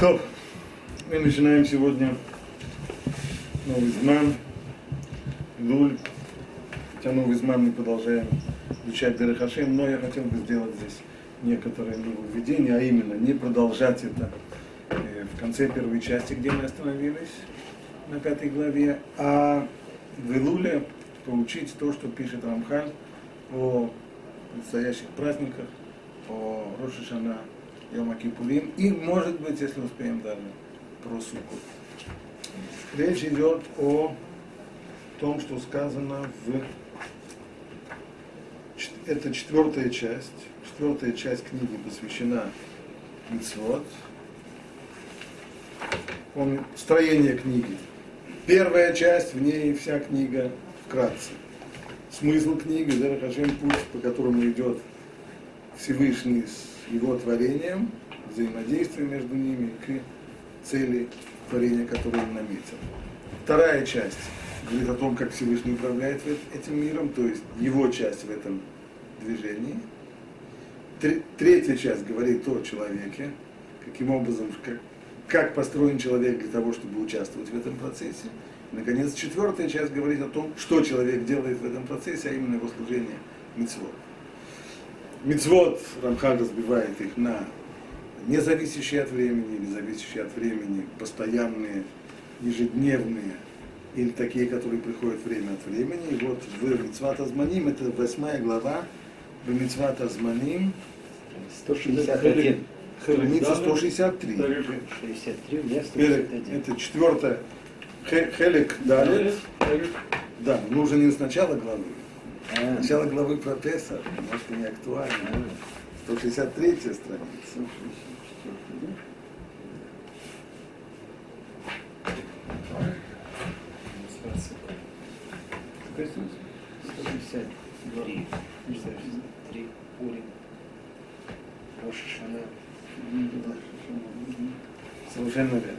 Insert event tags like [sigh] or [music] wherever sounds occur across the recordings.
То, мы начинаем сегодня новый зман, Луль. Хотя новый зман мы продолжаем изучать Дерехашем, но я хотел бы сделать здесь некоторые нововведения, а именно не продолжать это э, в конце первой части, где мы остановились, на пятой главе, а в Илуле получить то, что пишет Рамхаль о предстоящих праздниках, о Рошишана, Йома Кипурим, и, может быть, если успеем далее, про Сукку. Речь идет о том, что сказано в... Это четвертая часть. Четвертая часть книги посвящена Мицвод. Строение книги. Первая часть, в ней вся книга вкратце. Смысл книги, да, Хашем, путь, по которому идет Всевышний с его творением, взаимодействие между ними к цели творения, которое он наметил. Вторая часть говорит о том, как Всевышний управляет этим миром, то есть его часть в этом движении. Третья часть говорит о человеке, каким образом, как, как построен человек для того, чтобы участвовать в этом процессе. И, наконец, четвертая часть говорит о том, что человек делает в этом процессе, а именно его служение митцвот. Мицвод Рамхаль разбивает их на независящие от времени или зависящие от времени, постоянные, ежедневные, или такие, которые приходят время от времени. И вот в Мицват Азманим, это восьмая глава, в Мицват Азманим, 161. Страница 163. 63 вместо 161. Это четвертая. Хелик Далит. Да, нужно не сначала главы, А, Начало главы про Песах, немножко не актуально. 163 страница. Какой смысл? 153. 163. Урим. Рошашана. Совершенно верно.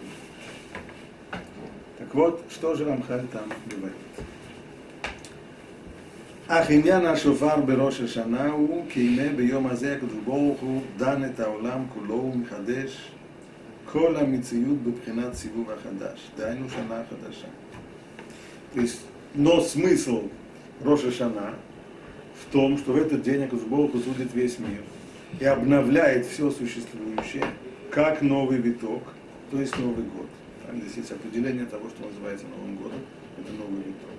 Так вот, что же Рамхаль там говорит? אך עניין השופר בראש השנה הוא כי הנה ביום הזה הקדוש ברוך הוא דן את העולם כולו ומחדש כל המציאות בבחינת סיבוב החדש, דהיינו שנה חדשה. То есть, но смысл Роша Шана в том, что в этот день Акадуш Бог судит весь мир и обновляет все существующее, как новый виток, то есть Новый год. Там здесь есть определение того, что называется Новым годом, это новый виток.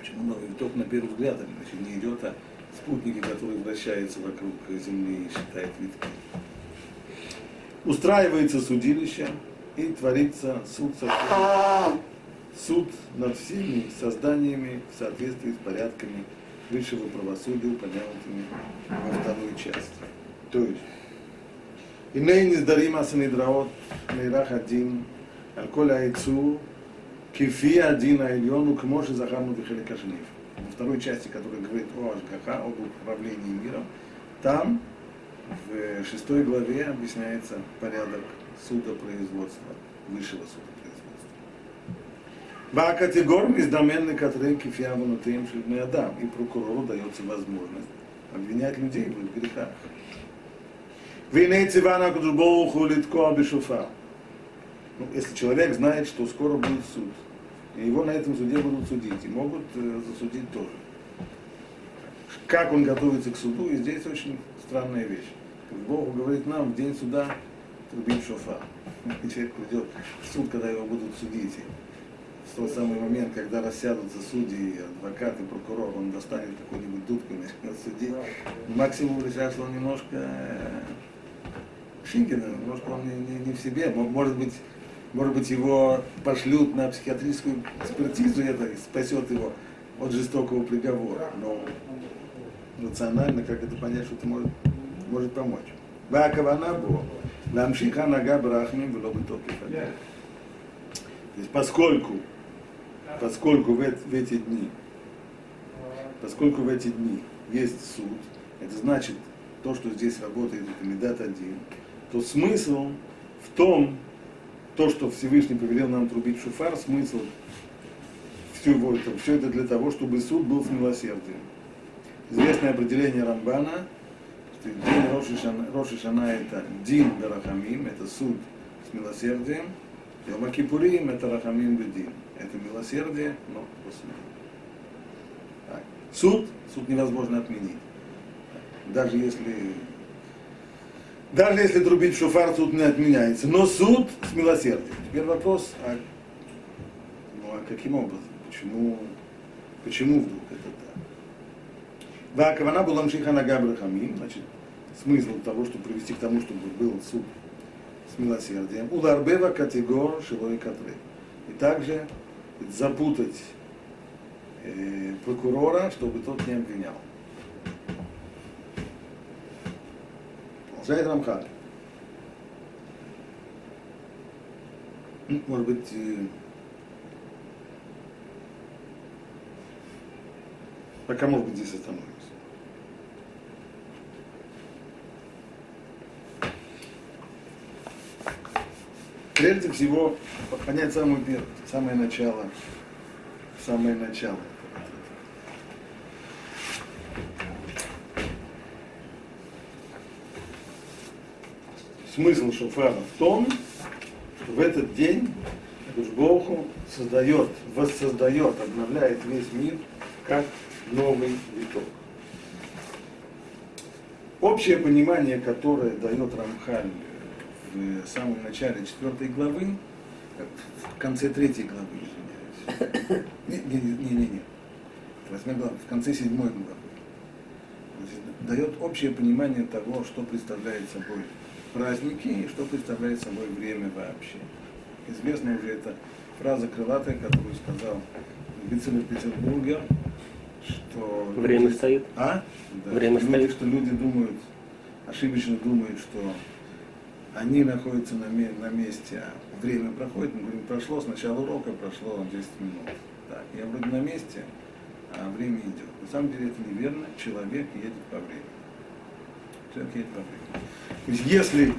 Почему много? Ведь только на первый взгляд значит, не идет, а спутники, которые вращаются вокруг Земли и считают витки. Устраивается судилище и творится суд со всеми. Суд над всеми созданиями в соответствии с порядками высшего правосудия, упомянутыми во второй части. То есть, Иней низдарима санидраот нейрах один, алколя айцу, Кефи один Айльону к Моше Захарну Вихаликашнив. Во второй части, которая говорит о Ашгаха, об управлении миром, там в шестой главе объясняется порядок судопроизводства, высшего судопроизводства. Бакатегорм из доменной катры кефиавану тем адам, и прокурору дается возможность обвинять людей в их грехах. Винейцивана Куджбоуху Литко Абишуфа. Ну, если человек знает, что скоро будет суд, и его на этом суде будут судить, и могут э, засудить тоже. Как он готовится к суду, и здесь очень странная вещь. Бог говорит нам в день суда трубить шофа. [laughs] И человек придет в суд, когда его будут судить. И в тот самый момент, когда рассядутся судьи, адвокат и прокурор, он достанет какую-нибудь дудку и начнет судить. Максимум решает, что он немножко э, Шинкина, немножко он не, не- не в себе. Мо- Может быть, может быть, его пошлют на психиатрическую экспертизу, это спасет его от жестокого приговора. Но рационально, как это понять, что это может, может помочь. Вакавана бо. Ламшиха нага брахмим в То есть поскольку, поскольку в, в эти дни, поскольку в эти дни есть суд, это значит, то, что здесь работает, это Медат один, то смысл в том, то, что Всевышний повелел нам трубить шуфар, смысл всего этого, все это для того, чтобы суд был с милосердием. Известное определение Рамбана, день Рошишана, Рошишана это Дин Дарахамим, это суд с милосердием. Йома Кипурим это Рахамим Бедин. Это милосердие, но после. Суд, суд невозможно отменить. Даже если даже если трубить в шофар, суд не отменяется. Но суд с милосердием. Теперь вопрос, а, ну, а каким образом? Почему, почему вдруг это так? Вакавана была мшиха Габрахамим, значит, смысл того, чтобы привести к тому, чтобы был суд с милосердием. Ударбева категор шилой катры. И также запутать э, прокурора, чтобы тот не обвинял. Продолжает Рамхаль. Может быть, э, пока, может быть, здесь остановимся. Прежде всего, понять самое первое, самое начало, самое начало. Смысл шофара в том, что в этот день Богу создает, воссоздает, обновляет весь мир как новый виток. Общее понимание, которое дает Рамхаль в самом начале четвертой главы, в конце третьей главы, извиняюсь. Не-не-не, восьмой главы, в конце седьмой главы. Дает общее понимание того, что представляет собой праздники и что представляет собой время вообще. Известна уже эта фраза крылатая, которую сказал Бицелер Петербургер, что... Время люди, стоит? А? Да, Время люди, стоит. Что люди думают, ошибочно думают, что они находятся на, на месте, а время проходит, мы говорим, прошло с начала урока, прошло 10 минут. Так, я вроде на месте, а время идет. На самом деле это неверно, человек едет по времени. Есть если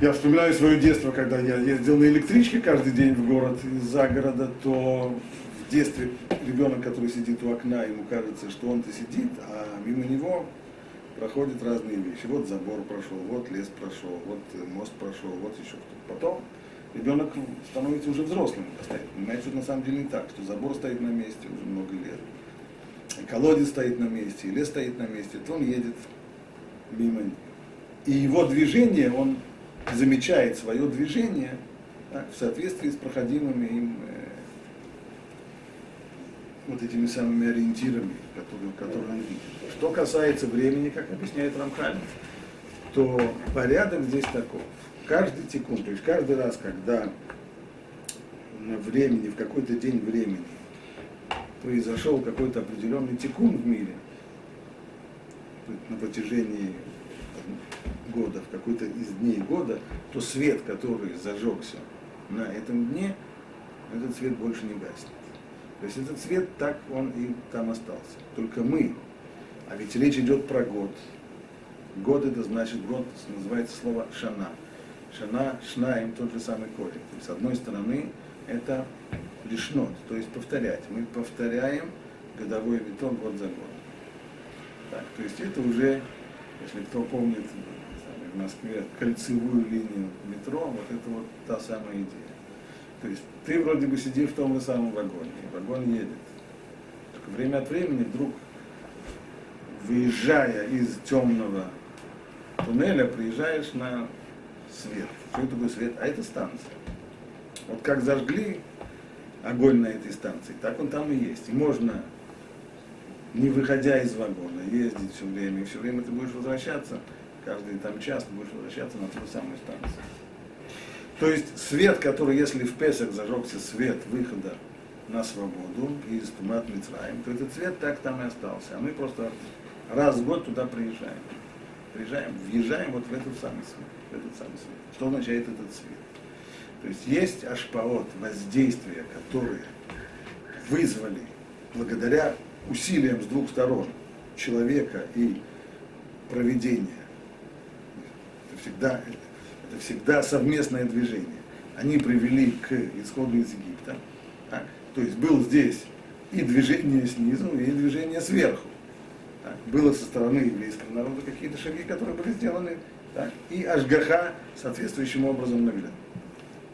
я вспоминаю свое детство, когда я ездил на электричке каждый день в город из-за города, то в детстве ребенок, который сидит у окна, ему кажется, что он-то сидит, а мимо него проходят разные вещи. Вот забор прошел, вот лес прошел, вот мост прошел, вот еще кто-то. Потом ребенок становится уже взрослым, стоит. понимает, что это на самом деле не так, что забор стоит на месте уже много лет, и колодец стоит на месте, и лес стоит на месте, то он едет них. И его движение, он замечает свое движение так, в соответствии с проходимыми им э, вот этими самыми ориентирами, которые, которые он видит. Что касается времени, как объясняет Рамхаль, то порядок здесь таков. Каждый тикун, то есть каждый раз, когда на времени, в какой-то день времени произошел какой-то определенный тикун в мире, на протяжении года, в какой-то из дней года, то свет, который зажегся на этом дне, этот свет больше не гаснет. То есть этот свет так он и там остался. Только мы, а ведь речь идет про год. Год это значит, год называется слово шана. Шана, шнаем, тот же самый корень. То есть с одной стороны это лишнот, то есть повторять. Мы повторяем годовой виток год за год. Так, то есть это уже, если кто помнит в Москве кольцевую линию метро, вот это вот та самая идея. То есть ты вроде бы сидишь в том же самом вагоне, и вагон едет. Только время от времени вдруг, выезжая из темного туннеля, приезжаешь на свет. Что такое свет? А это станция. Вот как зажгли огонь на этой станции, так он там и есть. И можно, не выходя из вагона, ездить все время, и все время ты будешь возвращаться, каждый там час ты будешь возвращаться на ту самую станцию. То есть свет, который, если в Песах зажегся свет выхода на свободу из Тумат Мицраем, то этот свет так там и остался. А мы просто раз в год туда приезжаем. Приезжаем, въезжаем вот в этот самый свет. В этот самый свет. Что означает этот свет? То есть есть ашпаот, воздействия, которые вызвали благодаря усилиям с двух сторон человека и проведения. Это всегда это всегда совместное движение. Они привели к исходу из Египта. Так? То есть был здесь и движение снизу, и движение сверху. Так? Было со стороны еврейского народа какие-то шаги, которые были сделаны. Так? И Ашгаха соответствующим образом навели.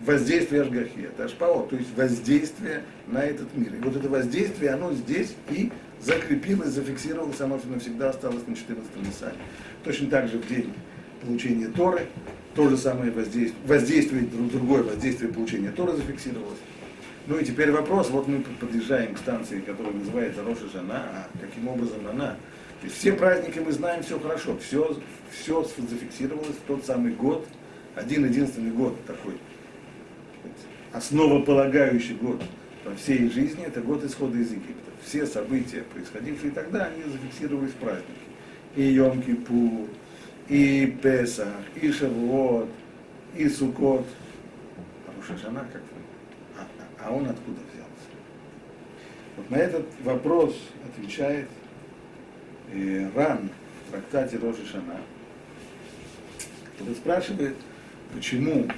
Воздействие Ашгахи, это Ашпао, то есть воздействие на этот мир. И вот это воздействие, оно здесь и закрепилось, зафиксировалось, оно навсегда осталось на 14 Исаии. Точно так же в день получения Торы, то же самое воздействие, воздействие другое воздействие получения Торы зафиксировалось. Ну и теперь вопрос, вот мы подъезжаем к станции, которая называется Роша Жана, а каким образом она? То есть все праздники мы знаем, все хорошо, все, все зафиксировалось в тот самый год, один единственный год такой, основополагающий год во всей жизни, это год исхода из Египта. Все события, происходившие тогда, они зафиксировались в празднике. И Йом-Кипур, и Песах, и Шавуот, и Сукот. А Рушашана как а, а, он откуда взялся? Вот на этот вопрос отвечает э, Ран в трактате Рошашана, который спрашивает, почему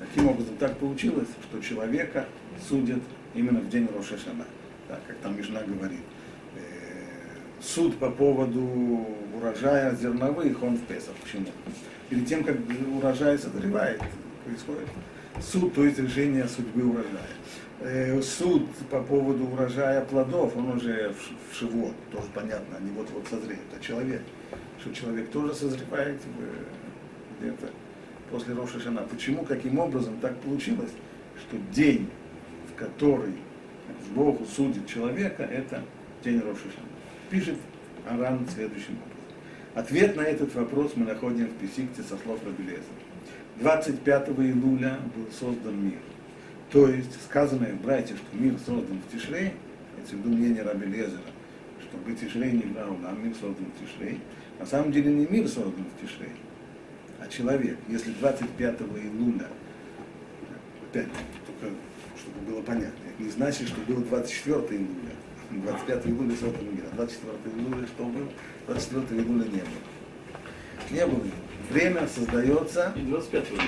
Каким образом так получилось, что человека судят именно в день Рошашана, так, как там Мишна говорит. Э, суд по поводу урожая зерновых, он в Песах. Почему? Перед тем, как урожай созревает, происходит суд, то есть решение судьбы урожая. Э, суд по поводу урожая плодов, он уже в Шивот, тоже понятно, они вот-вот созреют. А человек, что человек тоже созревает где-то после Роша. Почему, каким образом так получилось, что день, в который Богу судит человека, это день Роша. Пишет Аран следующим образом. Ответ на этот вопрос мы находим в Песикте со слов Рабелеза. 25 июля был создан мир. То есть сказанное братья, что мир создан в Тишрей, это в мнение Раби Лезера, что бы Тишрей не брал, а мир создан в Тишрей. На самом деле не мир создан в Тишрей, а человек, если 25 июля, опять, только чтобы было понятно, это не значит, что было 24 июля, 25 июля создан мир, а 24 июля что было? 24 июля не было. Не было. Время создается... И 25 июля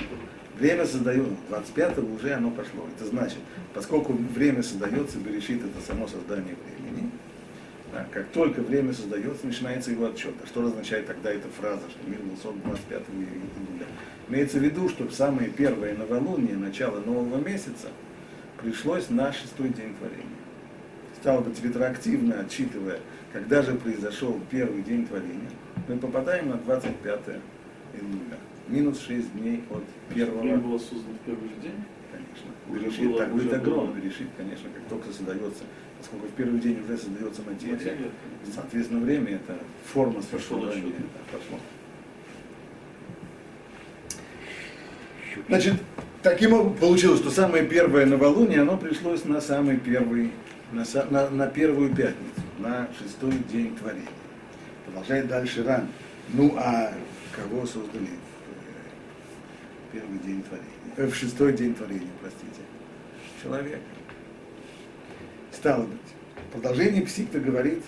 Время создается, 25 уже оно пошло. Это значит, поскольку время создается, Берешит это само создание времени, да, как только время создается, начинается его отчет. А что означает тогда эта фраза, что мир был создан 25 июля? Имеется в виду, что самое первое новолуние, начало нового месяца, пришлось на шестой день творения. Стало быть, ретроактивно отчитывая, когда же произошел первый день творения, мы попадаем на 25 июля. Минус 6 дней от первого. Время было создано в первый же день? Конечно. Уже Берешит, было- так будет уже огром, было. Берешит, конечно, как только создается, поскольку в первый день уже создается материя, Материя. соответственно, время это форма существования. Да, пошло. Значит, таким образом получилось, что самое первое новолуние, оно пришлось на самый первый, на, на, на первую пятницу, на шестой день творения. Продолжает дальше ран. Ну а кого создали первый день творения? Э, в шестой день творения, простите. Человека. Стало быть, продолжение психта говорит,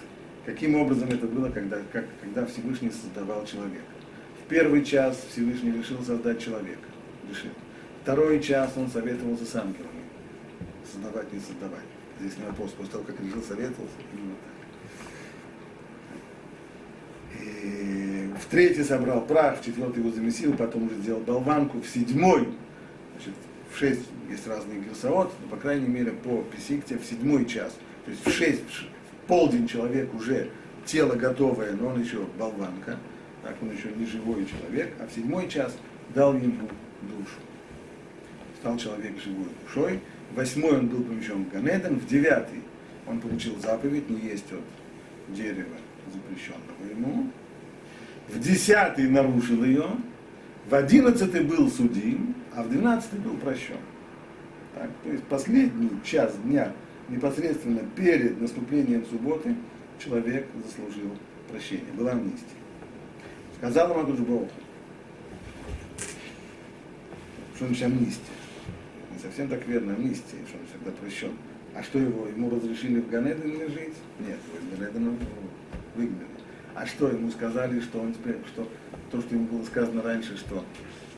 каким образом это было, когда, как, когда Всевышний создавал человека. В первый час Всевышний решил создать человека. Решил. Второй час он советовался с ангелами. Создавать, не создавать. Здесь не вопрос. После того, как решил советовался, именно так. И в третий собрал прах, в четвертый его замесил, потом уже сделал болванку, в седьмой, значит, в шесть есть разные герсаот, но, по крайней мере, по Песикте в седьмой час, то есть в шесть, в полдень человек уже тело готовое, но он еще болванка, так он еще не живой человек, а в седьмой час дал ему душу. Стал человек живой душой. В восьмой он был помещен в в девятый он получил заповедь не есть от дерева, запрещенного ему. В десятый нарушил ее, в одиннадцатый был судим, а в двенадцатый был прощен. Так, то есть последний час дня, непосредственно перед наступлением субботы, человек заслужил прощение, была амнистия. Сказал Акадуш Бог, что значит амнистия? Не совсем так верно амнистия, что он всегда прощен. А что его, ему разрешили в Ганедене жить? Нет, его из Ганедена выгнали. А что, ему сказали, что он теперь, что то, что ему было сказано раньше, что,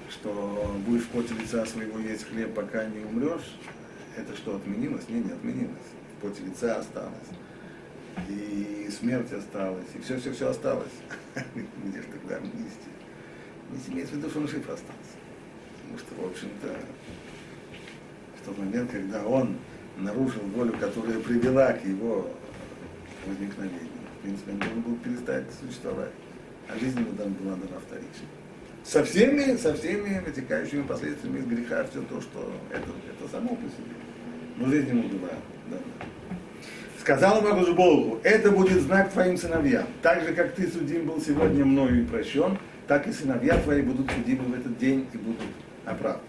что будешь в поте лица своего есть хлеб, пока не умрешь, это что, отменилось? Не, не отменилось. В поте лица осталось. и смерть осталась, и все-все-все осталось. [laughs] Где же тогда амнистия? Амнистия имеется в виду, что он жив остался. Потому что, в общем-то, в тот момент, когда он нарушил волю, которая привела к его возникновению, в принципе, он должен был перестать существовать. А жизнь ему там была дана вторично. Со всеми, со всеми вытекающими последствиями из греха, все то, что это, это само по себе. Но жизнь ему была дана. Сказал ему Богу, это будет знак твоим сыновьям. Так же, как ты судим был сегодня мною и прощен, так и сыновья твои будут судимы в этот день и будут оправданы.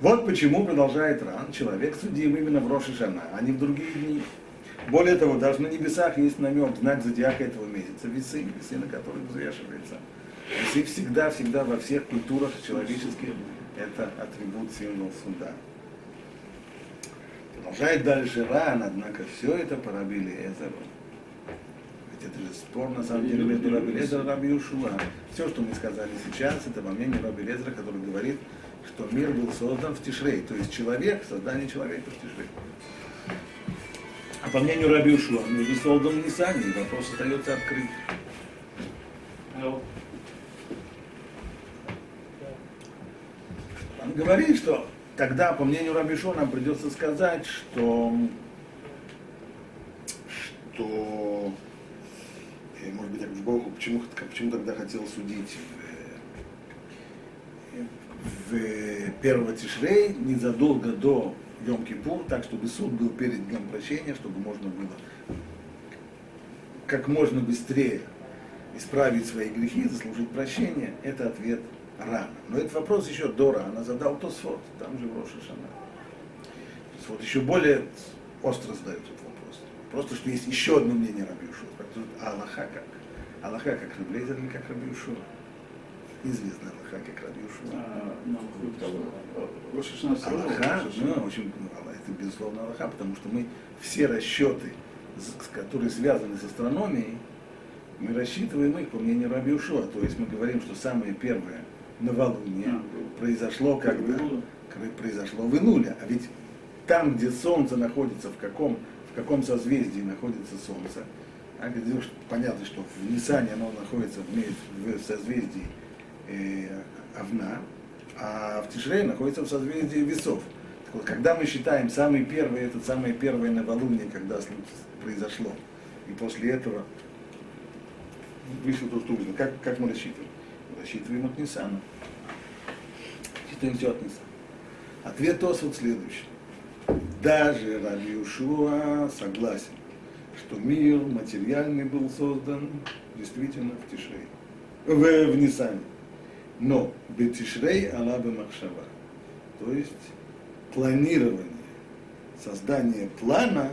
Вот почему, продолжает Ран, человек судим именно в Рошишана, а не в другие дни. Более того, даже на небесах есть намек, знак зодиака этого месяца, весы, весы, на которых взвешивается. Весы всегда, всегда во всех культурах человеческих это атрибут, символ суда. Продолжает дальше Ран, однако все это по Раби. Ведь это же спор на самом деле между Раби Лезером и Раби Юшуа. Все, что мы сказали сейчас, это во мнении Раби Лезера, который говорит, что мир был создан в Тишрей, то есть человек, создание человека в Тишрей. А по мнению Раби Юшуа, мир был создан в Нисане, и вопрос остается открыт. Говорит, что тогда, по мнению Рабишо, нам придется сказать, что, что может быть, Богу почему, почему тогда хотел судить в, в первого Тишрей, незадолго до Йом-Кипур, так, чтобы суд был перед Днем Прощения, чтобы можно было как можно быстрее исправить свои грехи, заслужить прощение, это ответ рано. Но этот вопрос еще до рано задал Тосфот, там же в Рошашана. Вот еще более остро задают этот вопрос. Просто, что есть еще одно мнение Рабиушу. А Аллаха как? Аллаха как Раблезер или как Рабиушу? Известно Аллаха как Рабиушу. Аллаха, ну, очень, ну, это безусловно Аллаха, потому что мы все расчеты, которые связаны с астрономией, мы рассчитываем их по мнению Раби Ушуа. То есть мы говорим, что самое первое новолуние произошло когда? Произошло в Инуле. А ведь там, где Солнце находится, в каком, в каком созвездии находится Солнце, а где, понятно, что в Нисане оно находится в, в созвездии э, Овна, а в Тишре находится в созвездии Весов. Так вот, когда мы считаем самый первый, это самое первое новолуние, когда произошло, и после этого вышел тот ужин, как, как мы рассчитываем? Рассчитываем от Ниссана. Считаем все от Ниссана. Ответ Тос вот следующий. Даже Раби Ушуа согласен, что мир материальный был создан действительно в Тишрей, в, в Ниссане. Но Бетишрей Алаба Махшава. То есть планирование, создание плана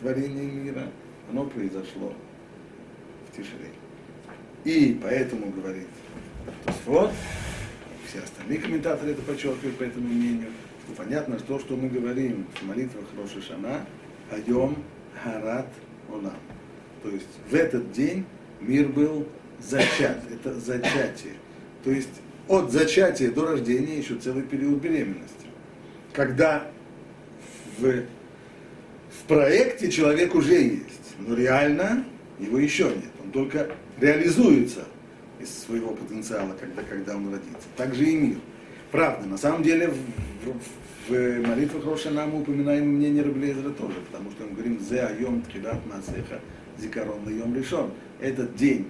творения мира, оно произошло в Тишрей. И поэтому, говорит вот, все остальные комментаторы это подчеркивают по этому мнению, что понятно, что, что мы говорим в молитвах Роши Шана, Айом Харат Олам. То есть в этот день мир был зачат, это зачатие. То есть от зачатия до рождения еще целый период беременности. Когда в, в проекте человек уже есть, но реально его еще нет. Он только реализуется из своего потенциала, когда, когда он родится. Также и мир. Правда, на самом деле в, в, в молитвах Рошана мы упоминаем мнение Раблезера тоже, потому что мы говорим «Зе айом тхилат масеха зикарон йом решен». Этот день,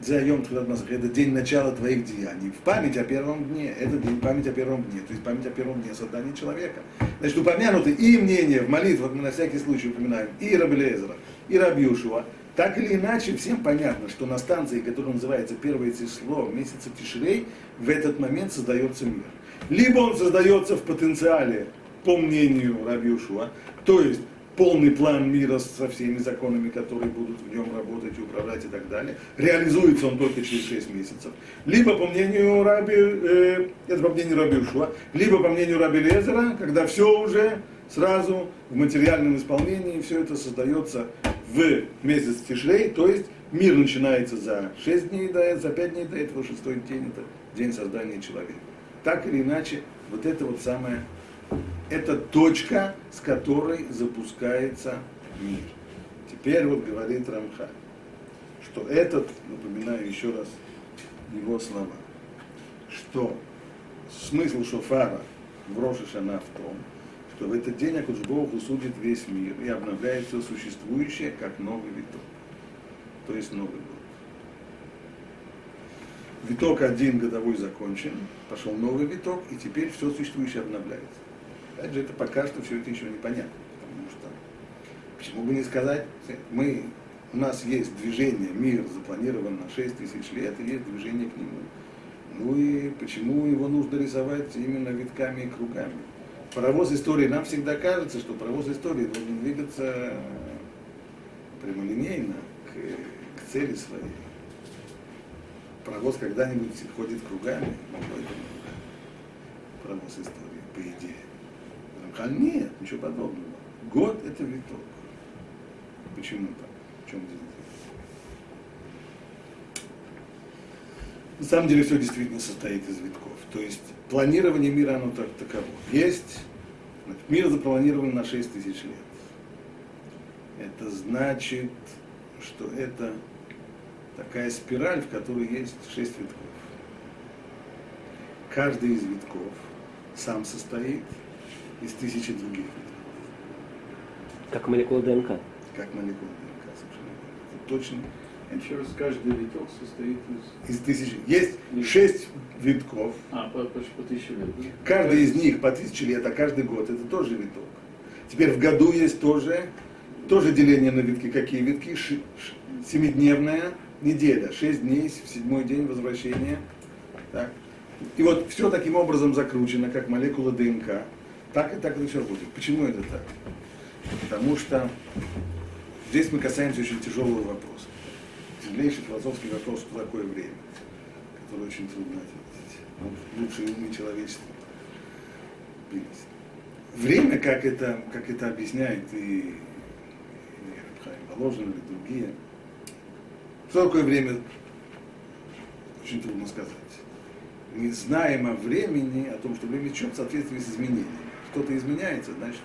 «Зе айом тхилат масеха» – это день начала твоих деяний. В память о первом дне, это день память о первом дне, то есть память о первом дне создания человека. Значит, упомянуты и мнения в молитвах, мы на всякий случай упоминаем, и Раблезера, и Рабьюшева, так или иначе, всем понятно, что на станции, которая называется первое число месяца Тишрей, в этот момент создается мир. Либо он создается в потенциале, по мнению Рабиушуа, то есть полный план мира со всеми законами, которые будут в нем работать, управлять и так далее. Реализуется он только через 6 месяцев. Либо по мнению Раби, э, это по мнению Раби Ушуа, либо по мнению Раби Лезера, когда все уже сразу в материальном исполнении, все это создается в месяц Тишлей, то есть мир начинается за 6 дней до этого, за 5 дней до этого, шестой день это день создания человека. Так или иначе, вот это вот самое, это точка, с которой запускается мир. Теперь вот говорит Рамха, что этот, напоминаю еще раз его слова, что смысл шофара в Рошашана в том, что в этот день Акуджбог судит весь мир и обновляет все существующее как новый виток. То есть Новый год. Виток один годовой закончен, пошел новый виток, и теперь все существующее обновляется. Опять же, это пока что все это еще непонятно, потому что, почему бы не сказать, мы, у нас есть движение, мир запланирован на 6 тысяч лет, и есть движение к нему. Ну и почему его нужно рисовать именно витками и кругами? Паровоз истории, нам всегда кажется, что паровоз истории должен двигаться прямолинейно к, к цели своей. Паровоз когда-нибудь ходит кругами, ну, это паровоз истории, по идее. А нет, ничего подобного. Год это виток. Почему так? В чем здесь? На самом деле все действительно состоит из витков. То есть планирование мира, оно так, таково. Есть, мир запланирован на 6 тысяч лет. Это значит, что это такая спираль, в которой есть 6 витков. Каждый из витков сам состоит из тысячи других витков. Как молекула ДНК. Как молекула ДНК, совершенно верно. Это точно еще раз, каждый виток состоит из... из тысячи. Есть шесть витков. А, по, по, по тысяче лет. Да? Каждый из них по тысяче лет, а каждый год это тоже виток. Теперь в году есть тоже, тоже деление на витки. Какие витки? Ш, ш, семидневная неделя. Шесть дней, в седьмой день возвращения. Так. И вот все таким образом закручено, как молекула ДНК. Так и так это все работает. Почему это так? Потому что здесь мы касаемся очень тяжелого вопроса тяжелейший философский вопрос, что такое время, который очень трудно ответить. Вот лучшие умы человечества бились. Время, как это, как это объясняет и, и Воложин, и другие, что такое время, очень трудно сказать. Мы знаем о времени, о том, что время течет в соответствии с изменениями. Что-то изменяется, значит,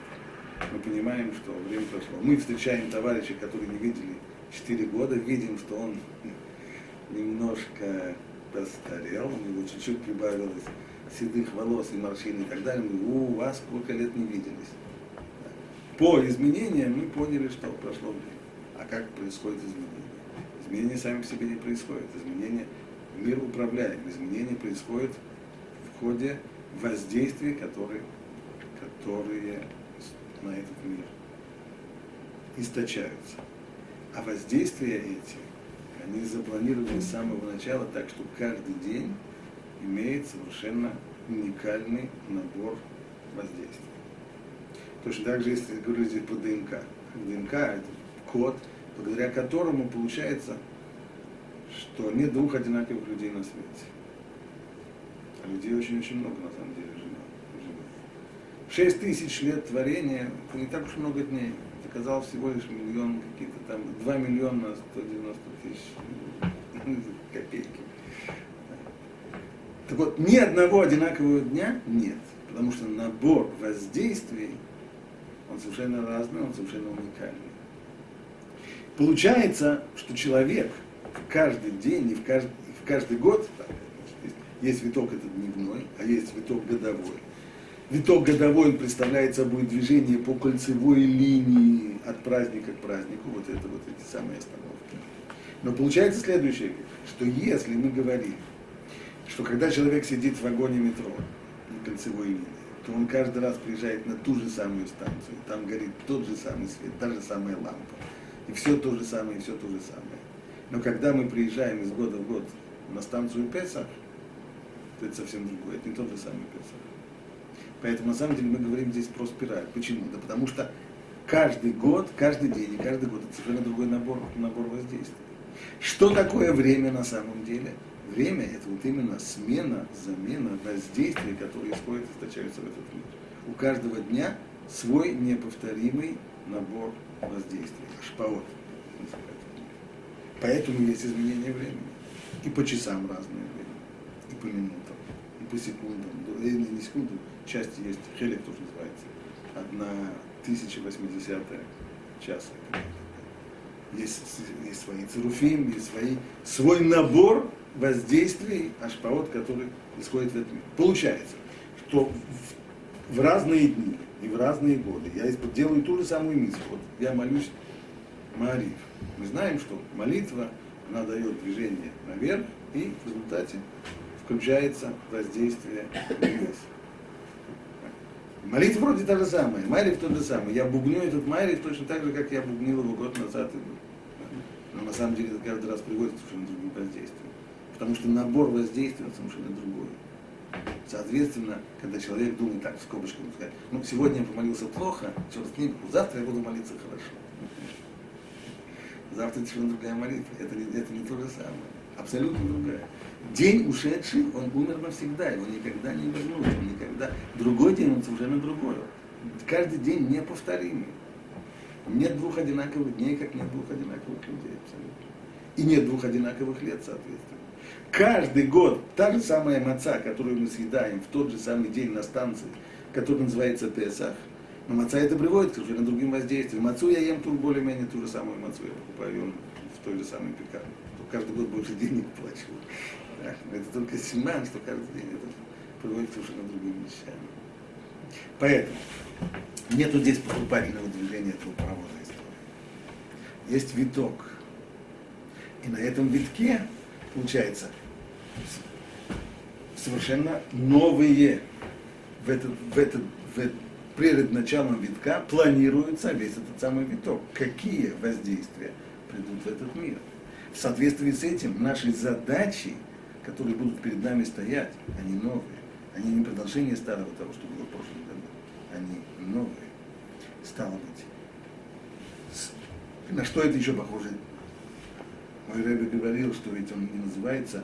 мы понимаем, что время прошло. Мы встречаем товарищей, которые не видели 4 года, видим, что он немножко постарел, у него чуть-чуть прибавилось седых волос и морщин и так далее. Мы, у вас сколько лет не виделись. По изменениям мы поняли, что прошло время. А как происходит изменение? Изменения сами по себе не происходят. Изменения мир управляем. Изменения происходят в ходе воздействий, которые, которые на этот мир источаются. А воздействия эти, они запланированы с самого начала так, что каждый день имеет совершенно уникальный набор воздействий. Точно так же, если говорить здесь про ДНК. ДНК – это код, благодаря которому получается, что нет двух одинаковых людей на свете. А людей очень-очень много на самом деле живет. Шесть тысяч лет творения – это не так уж много дней оказалось всего лишь миллион какие-то там, 2 миллиона 190 тысяч копейки. Так вот, ни одного одинакового дня нет, потому что набор воздействий, он совершенно разный, он совершенно уникальный. Получается, что человек каждый день и в каждый, в каждый год, есть виток этот дневной, а есть виток годовой, Виток годовой он представляет собой движение по кольцевой линии от праздника к празднику, вот это вот эти самые остановки. Но получается следующее, что если мы говорим, что когда человек сидит в вагоне метро на кольцевой линии, то он каждый раз приезжает на ту же самую станцию, там горит тот же самый свет, та же самая лампа, и все то же самое, и все то же самое. Но когда мы приезжаем из года в год на станцию Песах, то это совсем другое, это не тот же самый Песах. Поэтому на самом деле мы говорим здесь про спираль. Почему? Да потому что каждый год, каждый день и каждый год это совершенно другой набор, набор воздействий. Что такое время на самом деле? Время это вот именно смена, замена воздействий, которые исходят, источаются в этот мир. У каждого дня свой неповторимый набор воздействий, шпаот. Поэтому есть изменение времени. И по часам разное время, и по минутам, и по секундам, и не секундам, части есть, хелик тоже называется, одна 1080 часа. есть, есть свои цируфим, есть свои, свой набор воздействий, ашпаот, который исходит в этом мире. Получается, что в, в разные дни и в разные годы я делаю ту же самую миссию. Вот я молюсь Мариф. Мы знаем, что молитва, она дает движение наверх, и в результате включается воздействие вниз. Молитва вроде та же самая, Майрив тот же самый. Я бубню этот Майрив точно так же, как я бубнил его год назад. Но на самом деле это каждый раз приводит к совершенно другим воздействиям. Потому что набор воздействий он совершенно другой. Соответственно, когда человек думает так, в скобочках, он скажет, ну, сегодня я помолился плохо, черт с ним, завтра я буду молиться хорошо. Завтра совершенно другая молитва. Это, это не то же самое. Абсолютно другая. День ушедший, он умер навсегда, его никогда не вернуть, он никогда. Другой день, он совершенно другой. Каждый день неповторимый. Нет двух одинаковых дней, как нет двух одинаковых людей, абсолютно. И нет двух одинаковых лет, соответственно. Каждый год та же самая маца, которую мы съедаем в тот же самый день на станции, который называется Песах, но маца это приводит к совершенно другим воздействиям. Мацу я ем тут более-менее ту же самую мацу, я покупаю ее в той же самой пекарне. Каждый год больше денег плачу. Это только семян, что каждый день это приводит к совершенно другим вещам. Поэтому нету здесь поступательного движения этого паровоза истории. Есть виток. И на этом витке, получается, совершенно новые в этот, в этот, в этот, перед началом витка планируется весь этот самый виток. Какие воздействия придут в этот мир? В соответствии с этим наши задачи, которые будут перед нами стоять, они новые. Они не продолжение старого того, что было в прошлом году. Они новые. Стало быть. На что это еще похоже? Мой Рэбе говорил, что ведь он не называется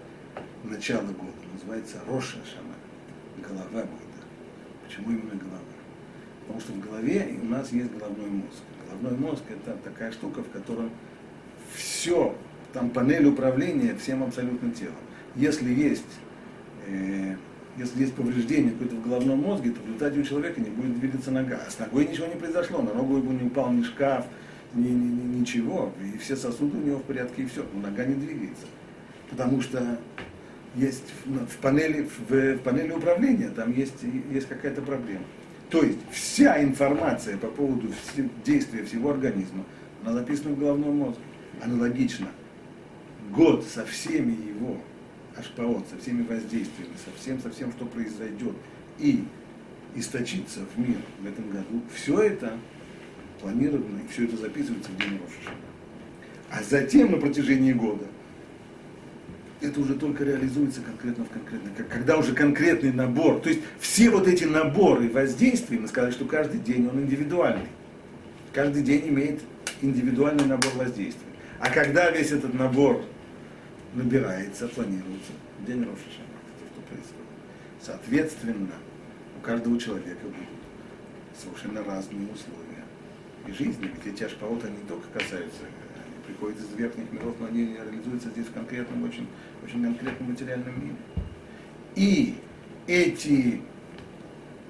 начало года, называется Роша Шана, голова года. Почему именно голова? Потому что в голове у нас есть головной мозг. Головной мозг это такая штука, в котором все там панель управления всем абсолютно телом. Если есть, э, если есть повреждение какое-то в головном мозге, то в результате у человека не будет двигаться нога. А с ногой ничего не произошло, на ногу ему не упал ни шкаф, ни, ни, ни, ничего. И все сосуды у него в порядке, и все. Но нога не двигается. Потому что есть в панели, в, в панели управления, там есть, есть какая-то проблема. То есть вся информация по поводу действия всего организма, она записана в головном мозге. Аналогично – год со всеми его ашпаот, со всеми воздействиями, со всем, со всем, что произойдет, и источится в мир в этом году, все это планировано, и все это записывается в день Рошашана. А затем на протяжении года это уже только реализуется конкретно в конкретно, когда уже конкретный набор, то есть все вот эти наборы воздействий, мы сказали, что каждый день он индивидуальный. Каждый день имеет индивидуальный набор воздействий. А когда весь этот набор набирается, планируется день Рошашана, то, что происходит. Соответственно, у каждого человека будут совершенно разные условия и жизни. Ведь эти ашпаоты не только касаются, они приходят из верхних миров, но они реализуются здесь в конкретном, очень, очень конкретном материальном мире. И эти,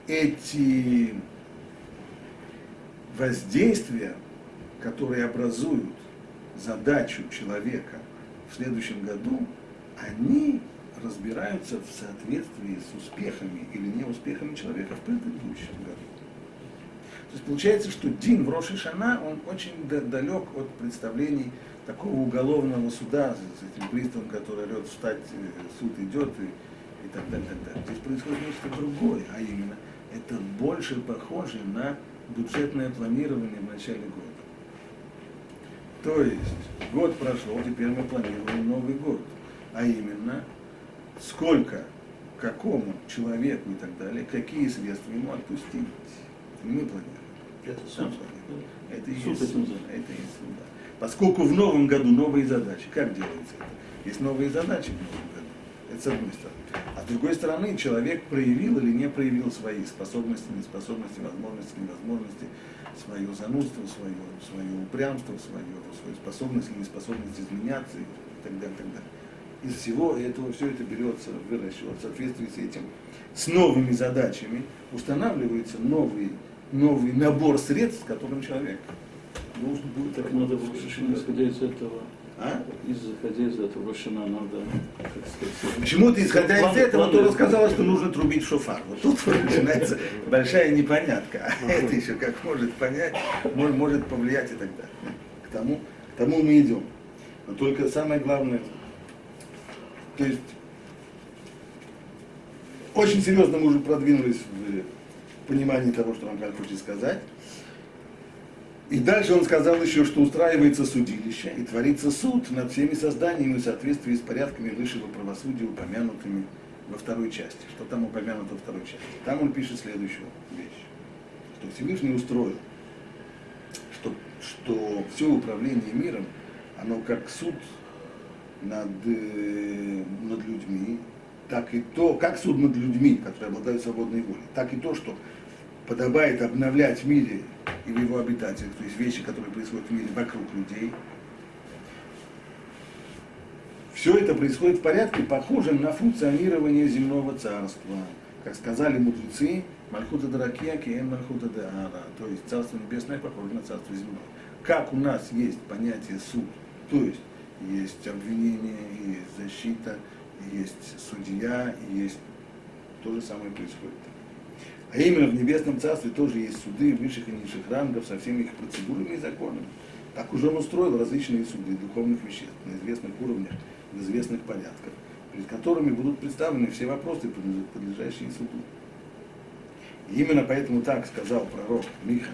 эти воздействия, которые образуют задачу человека в следующем году, они разбираются в соответствии с успехами или неуспехами человека в предыдущем году. То есть получается, что Дин в Роши Шана, он очень далек от представлений такого уголовного суда с этим приставом, который орет встать, э, суд идет и, и так далее, так далее. Здесь происходит нечто другое, а именно это больше похоже на бюджетное планирование в начале года. То есть год прошел, теперь мы планируем Новый год. А именно, сколько, какому человеку и так далее, какие средства ему отпустить. Это не мы планируем. Это Сам планирует. Это и есть это суд. называется. Это и есть суд, да. Поскольку в новом году новые задачи, как делается это? Есть новые задачи в новом году. Это с одной стороны. А с другой стороны, человек проявил или не проявил свои способности, неспособности, возможности, невозможности, свое занудство, свое, свое упрямство, свое, свою способность или неспособность изменяться и так далее, так далее. Из всего этого все это берется в расчет. В соответствии с этим, с новыми задачами устанавливается новый, новый набор средств, с которым человек должен будет Так надо в Рошашина, исходя из этого, А? исходя из этого Рошина, надо, как сказать, Почему-то, исходя из План- этого, план- Тора сказала, что нужно трубить шофар. Вот тут [laughs] начинается большая непонятка. А это еще как может понять, может, может повлиять и так далее. К тому, к тому мы идем. Но только самое главное, то есть очень серьезно мы уже продвинулись в понимании того, что Рамхаль хочет сказать. И дальше он сказал еще, что устраивается судилище и творится суд над всеми созданиями в соответствии с порядками высшего правосудия, упомянутыми во второй части. Что там упомянуто во второй части? Там он пишет следующую вещь. Что Всевышний устроил, что, что все управление миром, оно как суд над, э, над людьми, так и то, как суд над людьми, которые обладают свободной волей, так и то, что подобает обновлять в мире и в его обитателях, то есть вещи, которые происходят в мире вокруг людей. Все это происходит в порядке, похожем на функционирование земного царства. Как сказали мудрецы, Мальхута Даракия, Киен Мальхута Деара, то есть Царство Небесное похоже на Царство Земное. Как у нас есть понятие суд, то есть есть обвинение, есть защита, есть судья, есть то же самое происходит. А именно в Небесном Царстве тоже есть суды высших и низших рангов со всеми их процедурами и законами. Так уже он устроил различные суды духовных веществ на известных уровнях, в известных порядках, перед которыми будут представлены все вопросы, подлежащие суду. И именно поэтому так сказал пророк Миха,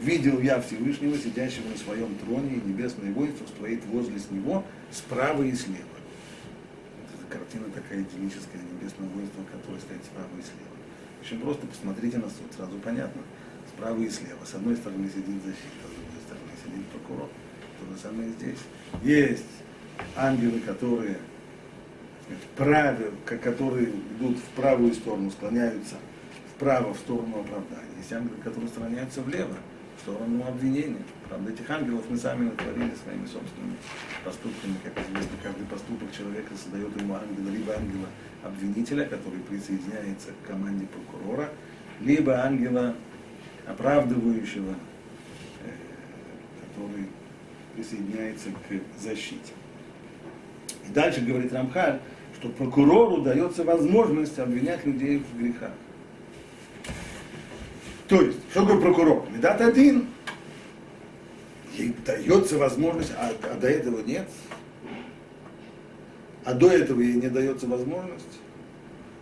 «Видел я Всевышнего, сидящего на своем троне, и небесное воинство стоит возле с него справа и слева». Вот эта картина такая идиллическая, небесное воинство, которое стоит справа и слева. Очень просто, посмотрите на суд, сразу понятно. Справа и слева. С одной стороны сидит защита, с другой стороны сидит прокурор. То же самое здесь. Есть ангелы, которые правы, которые идут в правую сторону, склоняются вправо, в сторону оправдания. Есть ангелы, которые склоняются влево, сторону обвинения. Правда, этих ангелов мы сами натворили своими собственными поступками. Как известно, каждый поступок человека создает ему ангела, либо ангела обвинителя, который присоединяется к команде прокурора, либо ангела оправдывающего, э, который присоединяется к защите. И дальше говорит Рамхаль, что прокурору дается возможность обвинять людей в грехах. То есть, что такое прокурор? Медат один, ей дается возможность, а, а до этого нет. А до этого ей не дается возможность.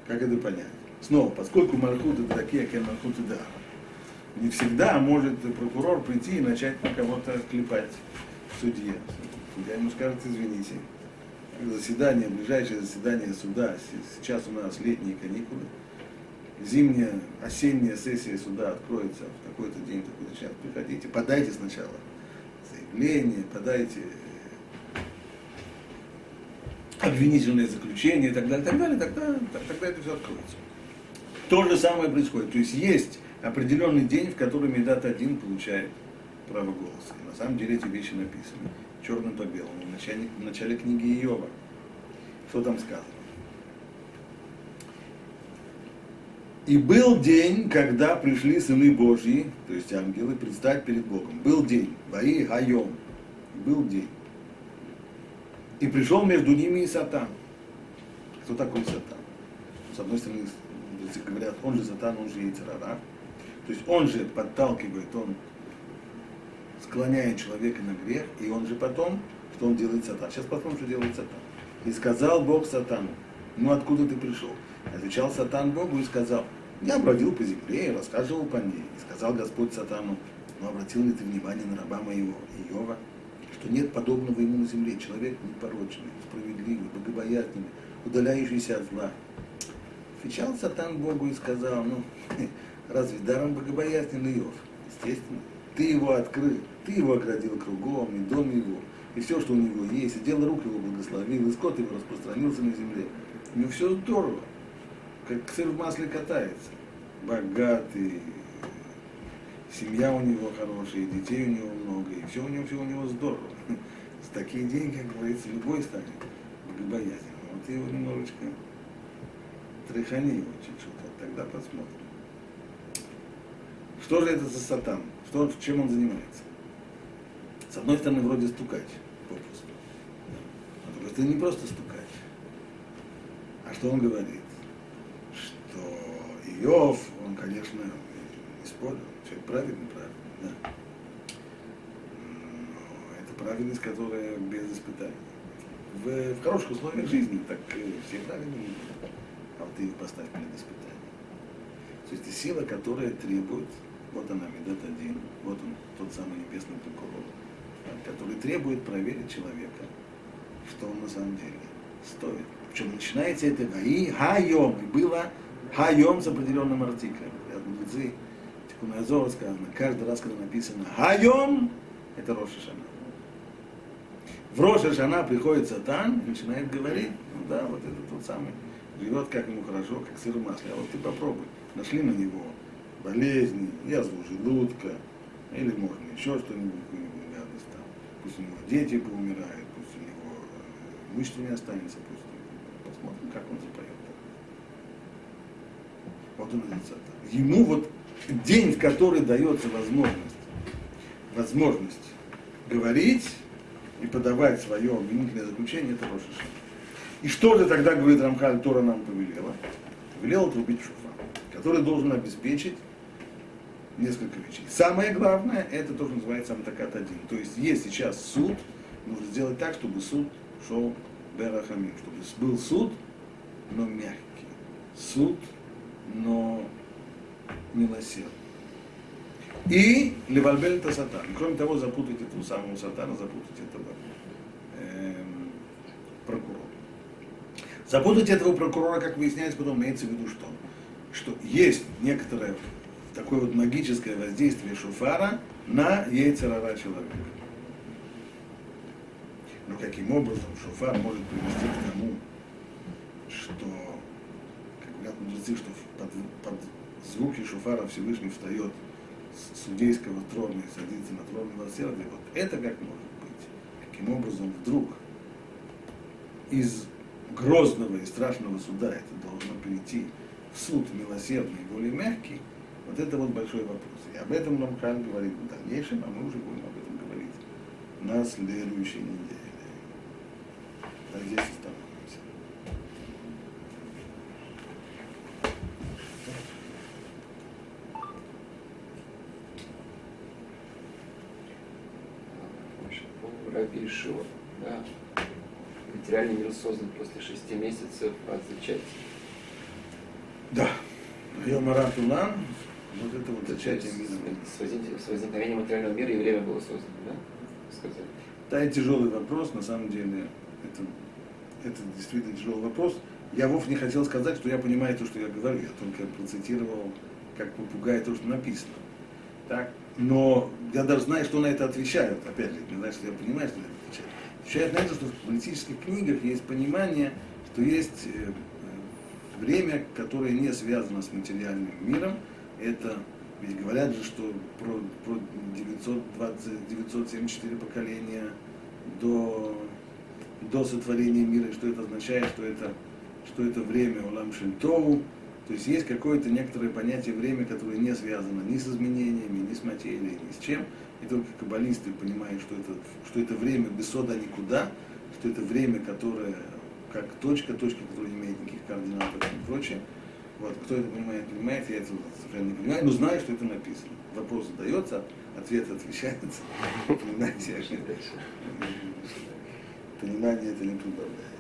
Как это понять? Снова, поскольку Мархут это такие, как Мархут и да, не всегда может прокурор прийти и начать на кого-то клепать судье. Судья ему скажет, извините, заседание, ближайшее заседание суда, сейчас у нас летние каникулы, зимняя, осенняя сессия суда откроется в такой-то день, такой-то час, приходите, подайте сначала заявление, подайте обвинительное заключение и так далее, так далее, тогда, тогда это все откроется. То же самое происходит. То есть есть определенный день, в который Медат один получает право голоса. И на самом деле эти вещи написаны черным по белому в начале, в начале книги Иова. Что там сказано? И был день, когда пришли сыны Божьи, то есть ангелы, предстать перед Богом. Был день, Ваи Хайом. Был день. И пришел между ними и Сатан. Кто такой Сатан? С одной стороны, говорят, он же Сатан, он же Яйцерара. То есть он же подталкивает, он склоняет человека на грех, и он же потом, что он делает Сатан. Сейчас потом, что делает Сатан. И сказал Бог Сатану, ну откуда ты пришел? Отвечал Сатан Богу и сказал, я бродил по земле и рассказывал по ней. И сказал Господь Сатану, но обратил ли ты внимание на раба моего Иова, что нет подобного ему на земле, человек непорочный, справедливый, богобоязненный, удаляющийся от зла. Отвечал Сатан Богу и сказал, ну, [laughs] разве даром богобоязненный Иов? Естественно, ты его открыл, ты его оградил кругом, и дом его, и все, что у него есть, и дело рук его благословил, и скот его распространился на земле. У него все здорово, как сыр в масле катается. Богатый, семья у него хорошая, детей у него много, и все у него, все у него здорово. С такие деньги, как говорится, любой станет богобоязненным. Вот его немножечко тряхани его чуть-чуть, вот тогда посмотрим. Что же это за сатан? Что, чем он занимается? С одной стороны, вроде стукать попросту. А с другой стороны, не просто стукать. А что он говорит? Иов, он, конечно, использовал. Человек правильный, правильный, да. Но это правильность, которая без испытаний. В, в хороших условиях жизни так все правильные, а вот ты их поставь перед испытанием. То есть это сила, которая требует, вот она, Медат один, вот он, тот самый небесный прокурор, который требует проверить человека, что он на самом деле стоит. Причем начинается это гаи, хайом, и было хайом с определенным артиклем. Ряд мудрецы, Тикуназова сказано, каждый раз, когда написано хайом, это Роша Шана. В Роша Шана приходит Сатан и начинает говорить, ну да, вот это тот самый, живет как ему хорошо, как сыр в масле, а вот ты попробуй. Нашли на него болезни, язву желудка, или можно еще что-нибудь, какую-нибудь гадость там. Пусть у него дети поумирают, пусть у него э, имущество не останется, пусть посмотрим, как он запоет. Вот он. Ему вот день, в который дается возможность, возможность говорить и подавать свое обвинительное заключение, это Роша. И что же тогда, говорит Рамхаль, Тора нам повелела? Повелела трубить шуфа, который должен обеспечить несколько вещей. Самое главное, это то, что называется Амтакат один. То есть есть сейчас суд, нужно сделать так, чтобы суд шел Берахамим, чтобы был суд, но мягкий. Суд, но милосердный. И Левальбель это сатан. Кроме того, запутать этого самого сатана, запутать этого эм, прокурора. Запутать этого прокурора, как выясняется, потом имеется в виду что? Что есть некоторое такое вот магическое воздействие шуфара на яйцерара человека. Но каким образом шуфар может привести к тому, что, говорят мудрецы, что под, под звуки шуфара Всевышний встает с судейского трона и садится на трон милосердия, вот это как может быть? Каким образом вдруг из грозного и страшного суда это должно перейти в суд милосердный более мягкий, вот это вот большой вопрос. И об этом Рамхан говорит в дальнейшем, а мы уже будем об этом говорить на следующей неделе. Здесь остановимся. Ишуа, да. Материальный мир создан после шести месяцев от зачатия. Да. Йомаратулан, вот это вот зачатие мира. С, с возникновением материального мира и время было создано, да? Сказали. Да, это тяжелый вопрос, на самом деле, это, это действительно тяжелый вопрос. Я вовсе не хотел сказать, что я понимаю то, что я говорю, я только процитировал, как попугай, то, что написано. Так? Но я даже знаю, что на это отвечают, опять же, не знаю, что я понимаю, что это Отвечают на это, что в политических книгах есть понимание, что есть э, время, которое не связано с материальным миром. Это, ведь говорят же, что про, про 920, 974 поколения до, до сотворения мира, что это означает, что это, что это время Улам Шельтову, то есть есть какое-то некоторое понятие время, которое не связано ни с изменениями, ни с материей, ни с чем. И только каббалисты понимают, что это, что это время без сода никуда, что это время, которое как точка, точка, которая не имеет никаких координат и прочее. Вот, кто это понимает, понимает, я это совершенно не понимаю, но знаю, что это написано. Вопрос задается, ответ отвечается. [laughs] Понимаете, понимание это не прибавляет.